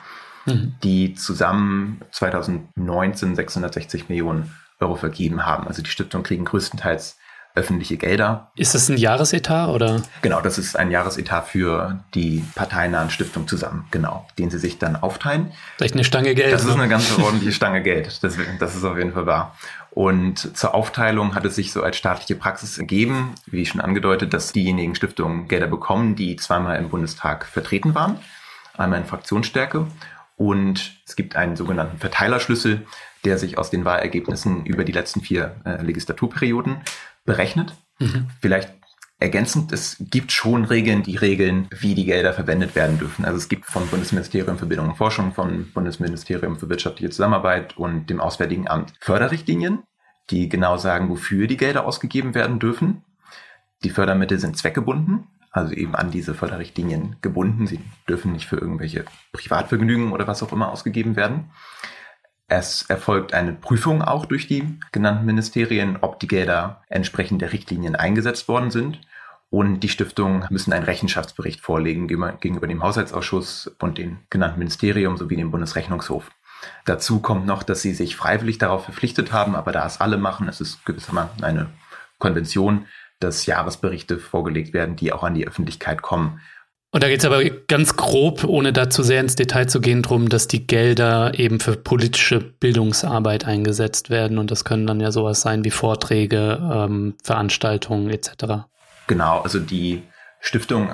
[SPEAKER 1] mhm. die zusammen 2019 660 Millionen Euro vergeben haben. Also die Stiftungen kriegen größtenteils öffentliche Gelder.
[SPEAKER 3] Ist das ein Jahresetat oder?
[SPEAKER 1] Genau, das ist ein Jahresetat für die parteinahen Stiftungen zusammen, genau, den sie sich dann aufteilen.
[SPEAKER 3] Vielleicht eine Stange Geld.
[SPEAKER 1] Das ist eine ganz [LAUGHS] ordentliche Stange Geld, das, das ist auf jeden Fall wahr. Und zur Aufteilung hat es sich so als staatliche Praxis ergeben, wie schon angedeutet, dass diejenigen Stiftungen Gelder bekommen, die zweimal im Bundestag vertreten waren, einmal in Fraktionsstärke und es gibt einen sogenannten Verteilerschlüssel, der sich aus den Wahlergebnissen über die letzten vier äh, Legislaturperioden berechnet. Mhm. Vielleicht ergänzend, es gibt schon Regeln, die regeln, wie die Gelder verwendet werden dürfen. Also es gibt vom Bundesministerium für Bildung und Forschung, vom Bundesministerium für wirtschaftliche Zusammenarbeit und dem Auswärtigen Amt Förderrichtlinien, die genau sagen, wofür die Gelder ausgegeben werden dürfen. Die Fördermittel sind zweckgebunden also eben an diese Förderrichtlinien gebunden. Sie dürfen nicht für irgendwelche Privatvergnügen oder was auch immer ausgegeben werden. Es erfolgt eine Prüfung auch durch die genannten Ministerien, ob die Gelder entsprechend der Richtlinien eingesetzt worden sind. Und die Stiftungen müssen einen Rechenschaftsbericht vorlegen gegenüber dem Haushaltsausschuss und dem genannten Ministerium sowie dem Bundesrechnungshof. Dazu kommt noch, dass sie sich freiwillig darauf verpflichtet haben, aber da es alle machen, es ist gewissermaßen eine Konvention, dass Jahresberichte vorgelegt werden, die auch an die Öffentlichkeit kommen.
[SPEAKER 3] Und da geht es aber ganz grob, ohne da zu sehr ins Detail zu gehen, darum, dass die Gelder eben für politische Bildungsarbeit eingesetzt werden. Und das können dann ja sowas sein wie Vorträge, ähm, Veranstaltungen etc.
[SPEAKER 1] Genau, also die Stiftung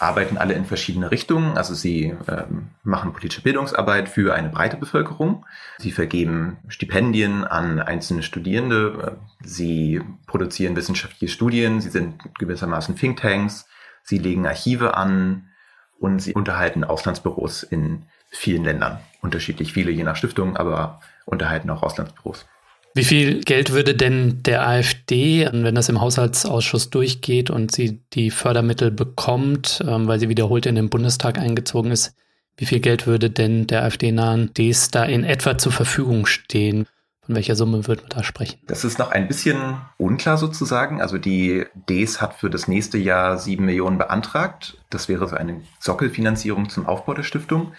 [SPEAKER 1] arbeiten alle in verschiedene Richtungen. Also sie ähm, machen politische Bildungsarbeit für eine breite Bevölkerung. Sie vergeben Stipendien an einzelne Studierende. Sie produzieren wissenschaftliche Studien. Sie sind gewissermaßen Thinktanks. Sie legen Archive an und sie unterhalten Auslandsbüros in vielen Ländern. Unterschiedlich viele, je nach Stiftung, aber unterhalten auch Auslandsbüros.
[SPEAKER 3] Wie viel Geld würde denn der AfD, wenn das im Haushaltsausschuss durchgeht und sie die Fördermittel bekommt, ähm, weil sie wiederholt in den Bundestag eingezogen ist, wie viel Geld würde denn der AfD-nahen Ds da in etwa zur Verfügung stehen? Von welcher Summe würde man da sprechen?
[SPEAKER 1] Das ist noch ein bisschen unklar sozusagen. Also die Ds hat für das nächste Jahr sieben Millionen beantragt. Das wäre so eine Sockelfinanzierung zum Aufbau der Stiftung.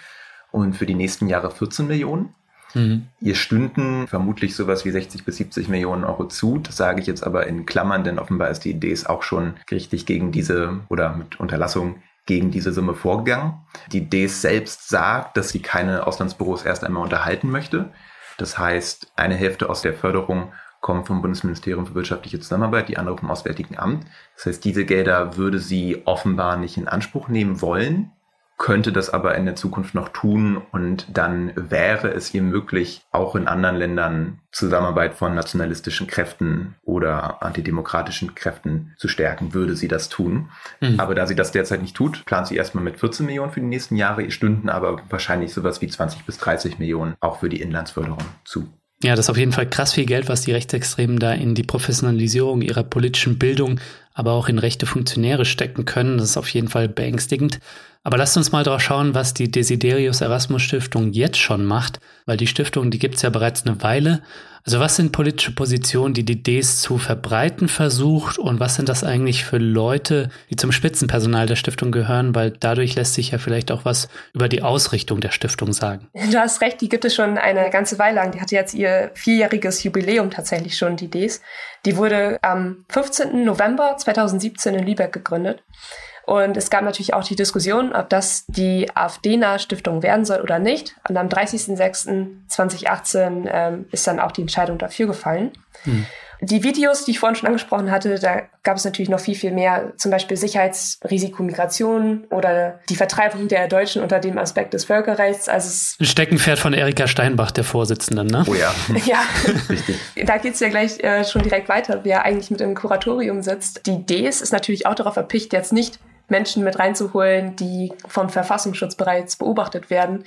[SPEAKER 1] Und für die nächsten Jahre 14 Millionen. Mhm. Ihr stünden vermutlich sowas wie 60 bis 70 Millionen Euro zu. Das sage ich jetzt aber in Klammern, denn offenbar ist die Ds auch schon gerichtlich gegen diese oder mit Unterlassung gegen diese Summe vorgegangen. Die Ds selbst sagt, dass sie keine Auslandsbüros erst einmal unterhalten möchte. Das heißt, eine Hälfte aus der Förderung kommt vom Bundesministerium für wirtschaftliche Zusammenarbeit, die andere vom Auswärtigen Amt. Das heißt, diese Gelder würde sie offenbar nicht in Anspruch nehmen wollen könnte das aber in der Zukunft noch tun und dann wäre es ihr möglich, auch in anderen Ländern Zusammenarbeit von nationalistischen Kräften oder antidemokratischen Kräften zu stärken, würde sie das tun. Mhm. Aber da sie das derzeit nicht tut, plant sie erstmal mit 14 Millionen für die nächsten Jahre, ihr stünden aber wahrscheinlich sowas wie 20 bis 30 Millionen auch für die Inlandsförderung zu.
[SPEAKER 3] Ja, das ist auf jeden Fall krass viel Geld, was die Rechtsextremen da in die Professionalisierung ihrer politischen Bildung, aber auch in rechte Funktionäre stecken können. Das ist auf jeden Fall beängstigend. Aber lasst uns mal drauf schauen, was die Desiderius Erasmus Stiftung jetzt schon macht, weil die Stiftung, die gibt es ja bereits eine Weile. Also was sind politische Positionen, die die Ds zu verbreiten versucht und was sind das eigentlich für Leute, die zum Spitzenpersonal der Stiftung gehören, weil dadurch lässt sich ja vielleicht auch was über die Ausrichtung der Stiftung sagen.
[SPEAKER 2] Du hast recht, die gibt es schon eine ganze Weile lang. Die hatte jetzt ihr vierjähriges Jubiläum tatsächlich schon, die Ds. Die wurde am 15. November 2017 in Lübeck gegründet. Und es gab natürlich auch die Diskussion, ob das die AfD-nahe Stiftung werden soll oder nicht. Und am 30.06.2018 ähm, ist dann auch die Entscheidung dafür gefallen. Hm. Die Videos, die ich vorhin schon angesprochen hatte, da gab es natürlich noch viel, viel mehr, zum Beispiel Sicherheitsrisiko Migration oder die Vertreibung der Deutschen unter dem Aspekt des Völkerrechts. Also es
[SPEAKER 3] Ein Steckenpferd von Erika Steinbach, der Vorsitzenden, ne?
[SPEAKER 1] Oh ja. [LAUGHS]
[SPEAKER 2] ja, Richtig. da geht's ja gleich äh, schon direkt weiter, wer eigentlich mit im Kuratorium sitzt. Die Ds ist natürlich auch darauf erpicht, jetzt nicht Menschen mit reinzuholen, die vom Verfassungsschutz bereits beobachtet werden.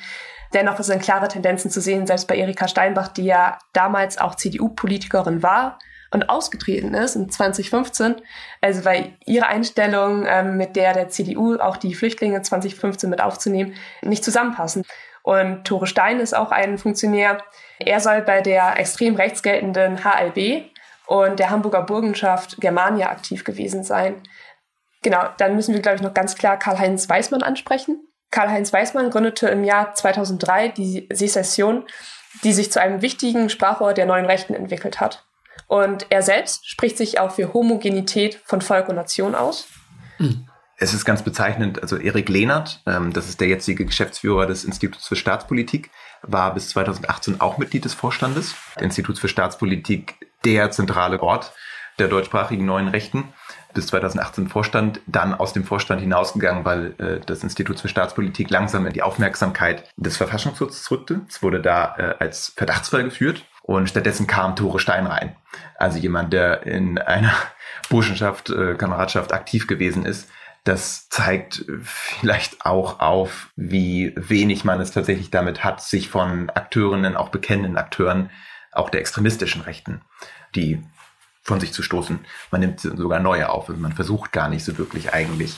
[SPEAKER 2] Dennoch sind klare Tendenzen zu sehen, selbst bei Erika Steinbach, die ja damals auch CDU-Politikerin war und ausgetreten ist in 2015. Also weil ihre Einstellung ähm, mit der der CDU auch die Flüchtlinge 2015 mit aufzunehmen nicht zusammenpassen. Und Tore Stein ist auch ein Funktionär. Er soll bei der extrem rechts geltenden HLB und der Hamburger Burgenschaft Germania aktiv gewesen sein. Genau, dann müssen wir, glaube ich, noch ganz klar Karl-Heinz Weismann ansprechen. Karl-Heinz Weismann gründete im Jahr 2003 die Secession, die sich zu einem wichtigen Sprachrohr der neuen Rechten entwickelt hat. Und er selbst spricht sich auch für Homogenität von Volk und Nation aus.
[SPEAKER 1] Es ist ganz bezeichnend, also Erik Lehnert, ähm, das ist der jetzige Geschäftsführer des Instituts für Staatspolitik, war bis 2018 auch Mitglied des Vorstandes. Das Institut für Staatspolitik, der zentrale Ort der deutschsprachigen neuen Rechten bis 2018 Vorstand, dann aus dem Vorstand hinausgegangen, weil äh, das Institut für Staatspolitik langsam in die Aufmerksamkeit des Verfassungsschutzes rückte. Es wurde da äh, als Verdachtsfall geführt und stattdessen kam Tore Stein rein. Also jemand, der in einer [LAUGHS] Burschenschaft, äh, Kameradschaft aktiv gewesen ist. Das zeigt vielleicht auch auf, wie wenig man es tatsächlich damit hat, sich von Akteurinnen, auch bekennenden Akteuren, auch der extremistischen Rechten, die von sich zu stoßen. Man nimmt sogar neue auf. Also man versucht gar nicht so wirklich eigentlich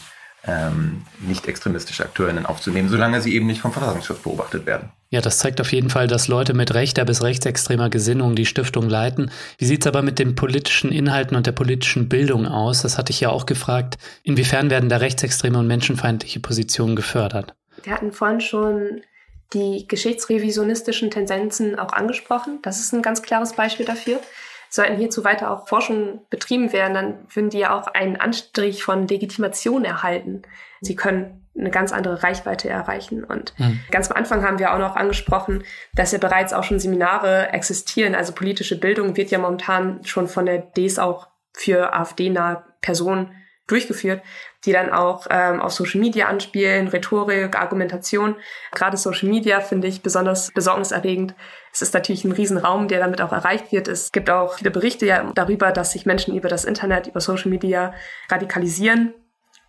[SPEAKER 1] ähm, nicht extremistische Akteurinnen aufzunehmen, solange sie eben nicht vom Verfassungsschutz beobachtet werden.
[SPEAKER 3] Ja, das zeigt auf jeden Fall, dass Leute mit rechter bis rechtsextremer Gesinnung die Stiftung leiten. Wie sieht's aber mit den politischen Inhalten und der politischen Bildung aus? Das hatte ich ja auch gefragt. Inwiefern werden da rechtsextreme und menschenfeindliche Positionen gefördert?
[SPEAKER 2] Wir hatten vorhin schon die geschichtsrevisionistischen Tendenzen auch angesprochen. Das ist ein ganz klares Beispiel dafür sollten hierzu weiter auch Forschung betrieben werden, dann würden die ja auch einen Anstrich von Legitimation erhalten. Sie können eine ganz andere Reichweite erreichen. Und mhm. ganz am Anfang haben wir auch noch angesprochen, dass ja bereits auch schon Seminare existieren. Also politische Bildung wird ja momentan schon von der DS auch für AfD-nahe Personen durchgeführt, die dann auch ähm, auf Social Media anspielen, Rhetorik, Argumentation. Gerade Social Media finde ich besonders besorgniserregend. Es ist natürlich ein Riesenraum, der damit auch erreicht wird. Es gibt auch viele Berichte ja darüber, dass sich Menschen über das Internet, über Social Media radikalisieren.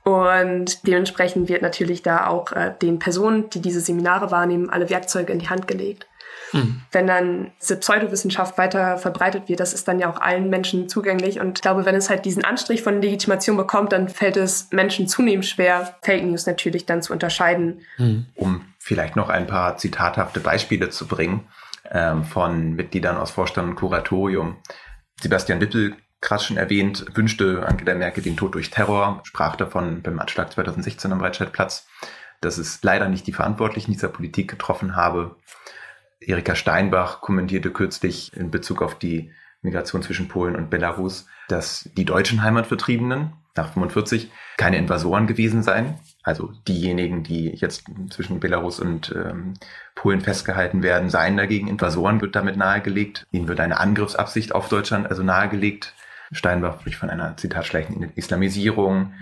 [SPEAKER 2] Und dementsprechend wird natürlich da auch äh, den Personen, die diese Seminare wahrnehmen, alle Werkzeuge in die Hand gelegt. Mhm. Wenn dann diese Pseudowissenschaft weiter verbreitet wird, das ist dann ja auch allen Menschen zugänglich. Und ich glaube, wenn es halt diesen Anstrich von Legitimation bekommt, dann fällt es Menschen zunehmend schwer, Fake News natürlich dann zu unterscheiden.
[SPEAKER 1] Mhm. Um vielleicht noch ein paar zitathafte Beispiele zu bringen ähm, von Mitgliedern aus Vorstand und Kuratorium. Sebastian Wippel krass schon erwähnt, wünschte Angela Merkel den Tod durch Terror, sprach davon beim Anschlag 2016 am Breitscheidplatz, dass es leider nicht die Verantwortlichen dieser Politik getroffen habe. Erika Steinbach kommentierte kürzlich in Bezug auf die Migration zwischen Polen und Belarus, dass die deutschen Heimatvertriebenen nach 45 keine Invasoren gewesen seien. Also diejenigen, die jetzt zwischen Belarus und ähm, Polen festgehalten werden, seien dagegen Invasoren, wird damit nahegelegt. Ihnen wird eine Angriffsabsicht auf Deutschland also nahegelegt. Steinbach spricht von einer, Zitat, schleichenden Islamisierung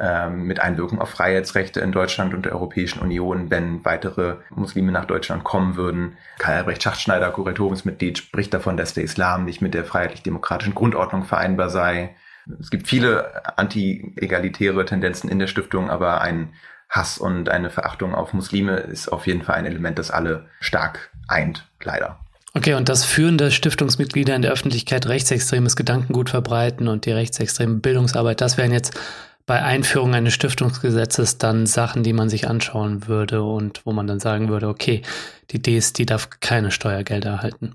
[SPEAKER 1] ähm, mit Einwirkung auf Freiheitsrechte in Deutschland und der Europäischen Union, wenn weitere Muslime nach Deutschland kommen würden. Karl Albrecht Schachtschneider, Kuratoriumsmitglied, spricht davon, dass der Islam nicht mit der freiheitlich-demokratischen Grundordnung vereinbar sei. Es gibt viele anti-egalitäre Tendenzen in der Stiftung, aber ein Hass und eine Verachtung auf Muslime ist auf jeden Fall ein Element, das alle stark eint, leider.
[SPEAKER 3] Okay, und dass führende Stiftungsmitglieder in der Öffentlichkeit rechtsextremes Gedankengut verbreiten und die rechtsextreme Bildungsarbeit, das wären jetzt bei Einführung eines Stiftungsgesetzes dann Sachen, die man sich anschauen würde und wo man dann sagen würde, okay, die DS, die darf keine Steuergelder erhalten.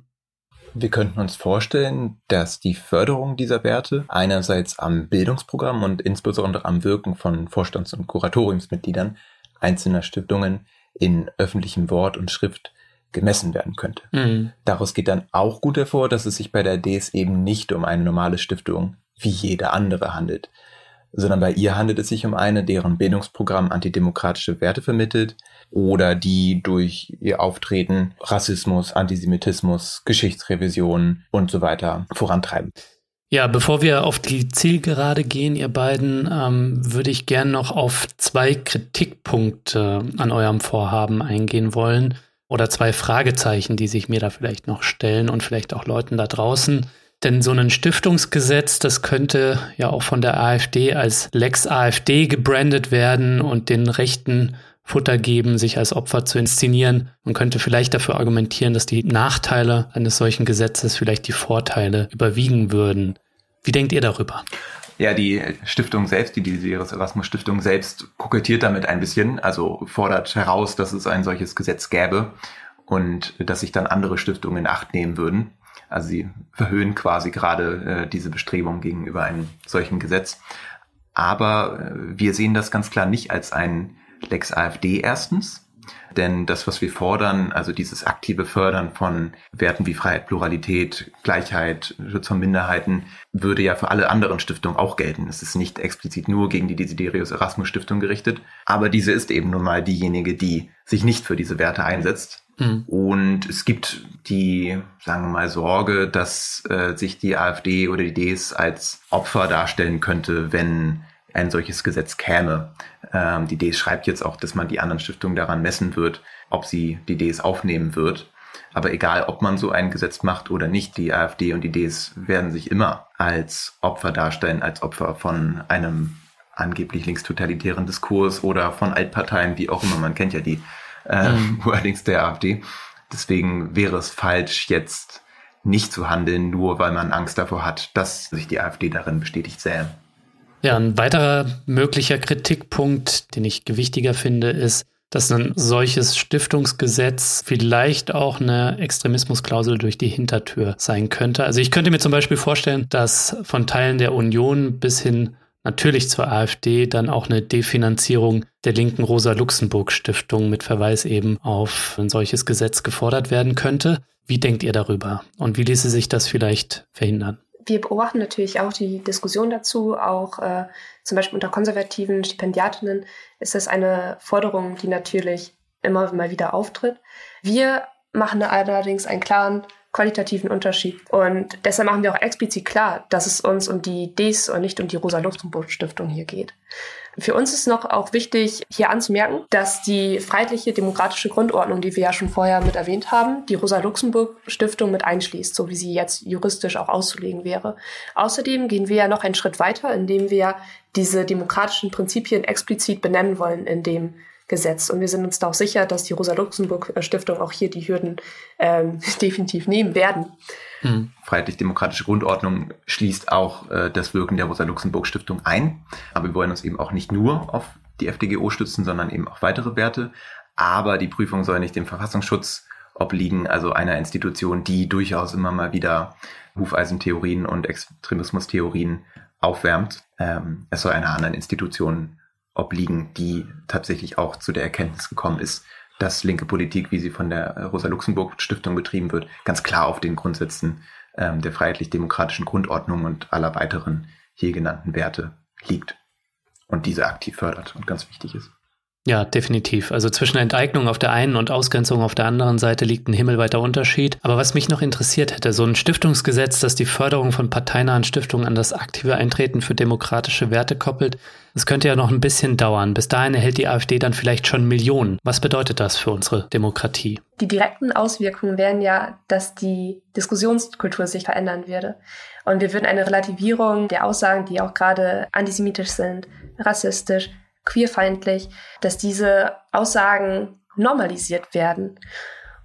[SPEAKER 1] Wir könnten uns vorstellen, dass die Förderung dieser Werte einerseits am Bildungsprogramm und insbesondere am Wirken von Vorstands- und Kuratoriumsmitgliedern einzelner Stiftungen in öffentlichem Wort und Schrift gemessen werden könnte. Mhm. Daraus geht dann auch gut hervor, dass es sich bei der DS eben nicht um eine normale Stiftung wie jede andere handelt, sondern bei ihr handelt es sich um eine, deren Bildungsprogramm antidemokratische Werte vermittelt oder die durch ihr Auftreten Rassismus, Antisemitismus, Geschichtsrevision und so weiter vorantreiben.
[SPEAKER 3] Ja, bevor wir auf die Zielgerade gehen, ihr beiden, ähm, würde ich gern noch auf zwei Kritikpunkte an eurem Vorhaben eingehen wollen oder zwei Fragezeichen, die sich mir da vielleicht noch stellen und vielleicht auch Leuten da draußen. Denn so ein Stiftungsgesetz, das könnte ja auch von der AfD als Lex AfD gebrandet werden und den Rechten Futter geben, sich als Opfer zu inszenieren. Man könnte vielleicht dafür argumentieren, dass die Nachteile eines solchen Gesetzes vielleicht die Vorteile überwiegen würden. Wie denkt ihr darüber?
[SPEAKER 1] Ja, die Stiftung selbst, die Desideris Erasmus Stiftung selbst kokettiert damit ein bisschen, also fordert heraus, dass es ein solches Gesetz gäbe und dass sich dann andere Stiftungen in Acht nehmen würden. Also sie verhöhen quasi gerade äh, diese Bestrebung gegenüber einem solchen Gesetz. Aber äh, wir sehen das ganz klar nicht als ein Lex AfD erstens, denn das, was wir fordern, also dieses aktive Fördern von Werten wie Freiheit, Pluralität, Gleichheit, Schutz von Minderheiten, würde ja für alle anderen Stiftungen auch gelten. Es ist nicht explizit nur gegen die Desiderius Erasmus Stiftung gerichtet, aber diese ist eben nun mal diejenige, die sich nicht für diese Werte einsetzt. Mhm. Und es gibt die, sagen wir mal, Sorge, dass äh, sich die AfD oder die Ds als Opfer darstellen könnte, wenn ein solches Gesetz käme. Ähm, die DS schreibt jetzt auch, dass man die anderen Stiftungen daran messen wird, ob sie die Ds aufnehmen wird. Aber egal, ob man so ein Gesetz macht oder nicht, die AfD und die Ds werden sich immer als Opfer darstellen, als Opfer von einem angeblich linkstotalitären Diskurs oder von Altparteien, wie auch immer. Man kennt ja die äh, mhm. [LAUGHS] allerdings der AfD. Deswegen wäre es falsch, jetzt nicht zu handeln, nur weil man Angst davor hat, dass sich die AfD darin bestätigt sähe.
[SPEAKER 3] Ja, ein weiterer möglicher Kritikpunkt, den ich gewichtiger finde, ist, dass ein solches Stiftungsgesetz vielleicht auch eine Extremismusklausel durch die Hintertür sein könnte. Also ich könnte mir zum Beispiel vorstellen, dass von Teilen der Union bis hin natürlich zur AfD dann auch eine Definanzierung der linken Rosa-Luxemburg-Stiftung mit Verweis eben auf ein solches Gesetz gefordert werden könnte. Wie denkt ihr darüber? Und wie ließe sich das vielleicht verhindern?
[SPEAKER 2] wir beobachten natürlich auch die Diskussion dazu, auch äh, zum Beispiel unter konservativen Stipendiatinnen ist das eine Forderung, die natürlich immer mal wieder auftritt. Wir machen allerdings einen klaren qualitativen Unterschied. Und deshalb machen wir auch explizit klar, dass es uns um die Ds und nicht um die Rosa-Luxemburg-Stiftung hier geht. Für uns ist noch auch wichtig, hier anzumerken, dass die freiheitliche demokratische Grundordnung, die wir ja schon vorher mit erwähnt haben, die Rosa-Luxemburg-Stiftung mit einschließt, so wie sie jetzt juristisch auch auszulegen wäre. Außerdem gehen wir ja noch einen Schritt weiter, indem wir diese demokratischen Prinzipien explizit benennen wollen in dem Gesetz. Und wir sind uns da auch sicher, dass die Rosa-Luxemburg-Stiftung auch hier die Hürden ähm, [LAUGHS] definitiv nehmen werden.
[SPEAKER 1] Mhm. Freiheitlich-demokratische Grundordnung schließt auch äh, das Wirken der Rosa-Luxemburg-Stiftung ein. Aber wir wollen uns eben auch nicht nur auf die FDGO stützen, sondern eben auch weitere Werte. Aber die Prüfung soll nicht dem Verfassungsschutz obliegen, also einer Institution, die durchaus immer mal wieder Hufeisentheorien und Extremismustheorien aufwärmt. Ähm, es soll einer anderen Institution obliegen, die tatsächlich auch zu der Erkenntnis gekommen ist, dass linke Politik, wie sie von der Rosa-Luxemburg-Stiftung betrieben wird, ganz klar auf den Grundsätzen ähm, der freiheitlich-demokratischen Grundordnung und aller weiteren hier genannten Werte liegt und diese aktiv fördert und ganz wichtig ist.
[SPEAKER 3] Ja, definitiv. Also zwischen Enteignung auf der einen und Ausgrenzung auf der anderen Seite liegt ein himmelweiter Unterschied. Aber was mich noch interessiert hätte, so ein Stiftungsgesetz, das die Förderung von parteinahen Stiftungen an das aktive Eintreten für demokratische Werte koppelt, das könnte ja noch ein bisschen dauern. Bis dahin erhält die AfD dann vielleicht schon Millionen. Was bedeutet das für unsere Demokratie?
[SPEAKER 2] Die direkten Auswirkungen wären ja, dass die Diskussionskultur sich verändern würde. Und wir würden eine Relativierung der Aussagen, die auch gerade antisemitisch sind, rassistisch, queerfeindlich, dass diese Aussagen normalisiert werden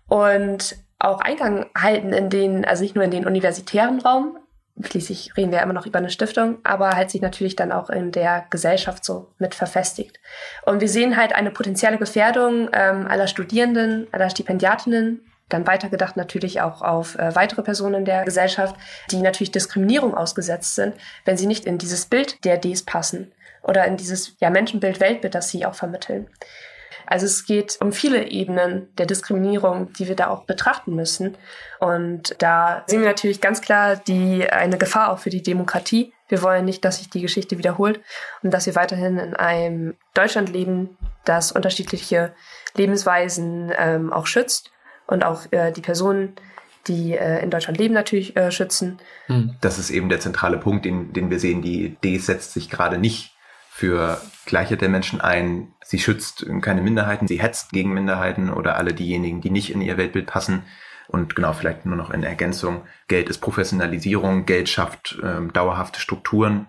[SPEAKER 2] und auch Eingang halten in den, also nicht nur in den universitären Raum, schließlich reden wir immer noch über eine Stiftung, aber halt sich natürlich dann auch in der Gesellschaft so mit verfestigt. Und wir sehen halt eine potenzielle Gefährdung ähm, aller Studierenden, aller Stipendiatinnen, dann weitergedacht natürlich auch auf äh, weitere Personen der Gesellschaft, die natürlich Diskriminierung ausgesetzt sind, wenn sie nicht in dieses Bild der Ds passen oder in dieses ja, Menschenbild, Weltbild, das sie auch vermitteln. Also es geht um viele Ebenen der Diskriminierung, die wir da auch betrachten müssen. Und da sehen wir natürlich ganz klar die, eine Gefahr auch für die Demokratie. Wir wollen nicht, dass sich die Geschichte wiederholt und dass wir weiterhin in einem Deutschland leben, das unterschiedliche Lebensweisen ähm, auch schützt und auch äh, die Personen, die äh, in Deutschland leben, natürlich äh, schützen.
[SPEAKER 1] Hm. Das ist eben der zentrale Punkt, den, den wir sehen. Die Idee setzt sich gerade nicht für Gleichheit der Menschen ein. Sie schützt keine Minderheiten, sie hetzt gegen Minderheiten oder alle diejenigen, die nicht in ihr Weltbild passen. Und genau, vielleicht nur noch in Ergänzung. Geld ist Professionalisierung, Geld schafft ähm, dauerhafte Strukturen.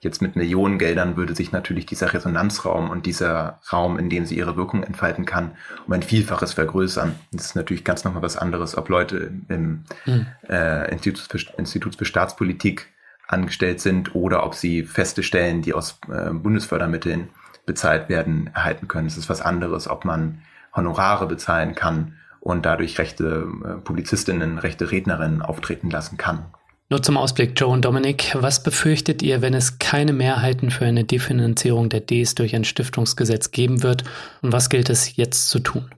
[SPEAKER 1] Jetzt mit Millionengeldern würde sich natürlich dieser Resonanzraum und dieser Raum, in dem sie ihre Wirkung entfalten kann, um ein Vielfaches vergrößern. Das ist natürlich ganz nochmal was anderes, ob Leute im mhm. äh, Institut, für, Institut für Staatspolitik angestellt sind oder ob sie feste Stellen, die aus äh, Bundesfördermitteln bezahlt werden, erhalten können. Es ist was anderes, ob man Honorare bezahlen kann und dadurch rechte äh, Publizistinnen, rechte Rednerinnen auftreten lassen kann.
[SPEAKER 3] Nur zum Ausblick, Joe und Dominik, was befürchtet ihr, wenn es keine Mehrheiten für eine Definanzierung der Ds durch ein Stiftungsgesetz geben wird? Und was gilt es jetzt zu tun?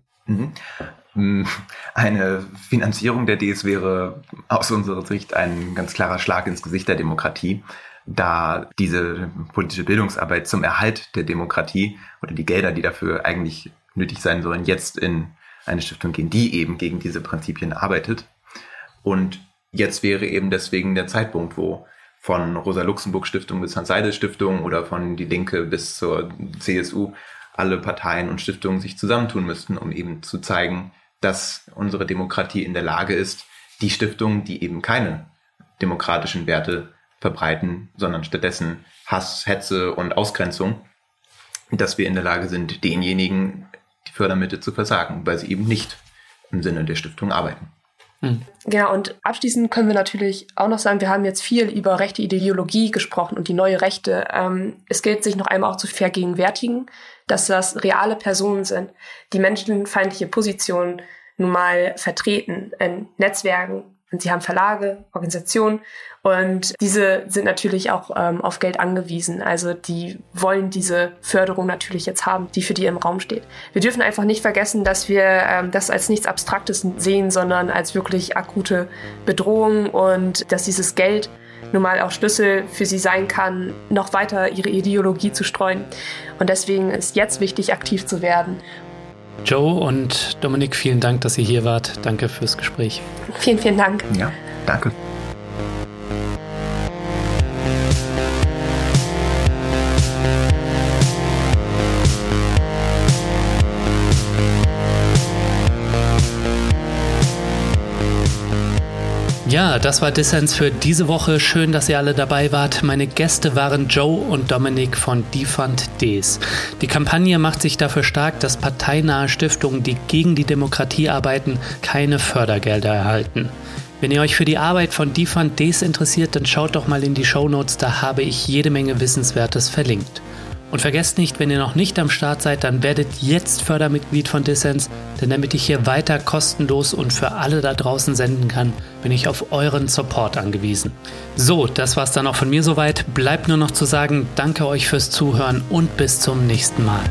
[SPEAKER 1] Hm, eine Finanzierung der Ds wäre aus unserer Sicht ein ganz klarer Schlag ins Gesicht der Demokratie, da diese politische Bildungsarbeit zum Erhalt der Demokratie oder die Gelder, die dafür eigentlich nötig sein sollen, jetzt in eine Stiftung gehen, die eben gegen diese Prinzipien arbeitet. Und jetzt wäre eben deswegen der Zeitpunkt, wo von Rosa-Luxemburg-Stiftung bis Hans-Seidel-Stiftung oder von Die Linke bis zur CSU alle Parteien und Stiftungen sich zusammentun müssten, um eben zu zeigen, dass unsere Demokratie in der Lage ist, die Stiftungen, die eben keine demokratischen Werte verbreiten, sondern stattdessen Hass, Hetze und Ausgrenzung, dass wir in der Lage sind, denjenigen die Fördermittel zu versagen, weil sie eben nicht im Sinne der Stiftung arbeiten.
[SPEAKER 2] Hm. Genau, und abschließend können wir natürlich auch noch sagen, wir haben jetzt viel über rechte Ideologie gesprochen und die neue Rechte. Ähm, es gilt, sich noch einmal auch zu vergegenwärtigen, dass das reale Personen sind, die menschenfeindliche Positionen nun mal vertreten in Netzwerken. Und sie haben Verlage, Organisationen und diese sind natürlich auch ähm, auf Geld angewiesen. Also die wollen diese Förderung natürlich jetzt haben, die für die im Raum steht. Wir dürfen einfach nicht vergessen, dass wir ähm, das als nichts Abstraktes sehen, sondern als wirklich akute Bedrohung und dass dieses Geld nun mal auch Schlüssel für sie sein kann, noch weiter ihre Ideologie zu streuen. Und deswegen ist jetzt wichtig, aktiv zu werden.
[SPEAKER 3] Joe und Dominik, vielen Dank, dass ihr hier wart. Danke fürs Gespräch.
[SPEAKER 2] Vielen, vielen Dank.
[SPEAKER 1] Ja, danke.
[SPEAKER 3] Ja, das war Dissens für diese Woche. Schön, dass ihr alle dabei wart. Meine Gäste waren Joe und Dominik von Defund Ds. Die Kampagne macht sich dafür stark, dass parteinahe Stiftungen, die gegen die Demokratie arbeiten, keine Fördergelder erhalten. Wenn ihr euch für die Arbeit von Defund Ds interessiert, dann schaut doch mal in die Show Notes, da habe ich jede Menge Wissenswertes verlinkt. Und vergesst nicht, wenn ihr noch nicht am Start seid, dann werdet jetzt Fördermitglied von Dissens, denn damit ich hier weiter kostenlos und für alle da draußen senden kann, bin ich auf euren Support angewiesen. So, das war's dann auch von mir soweit. Bleibt nur noch zu sagen, danke euch fürs Zuhören und bis zum nächsten Mal.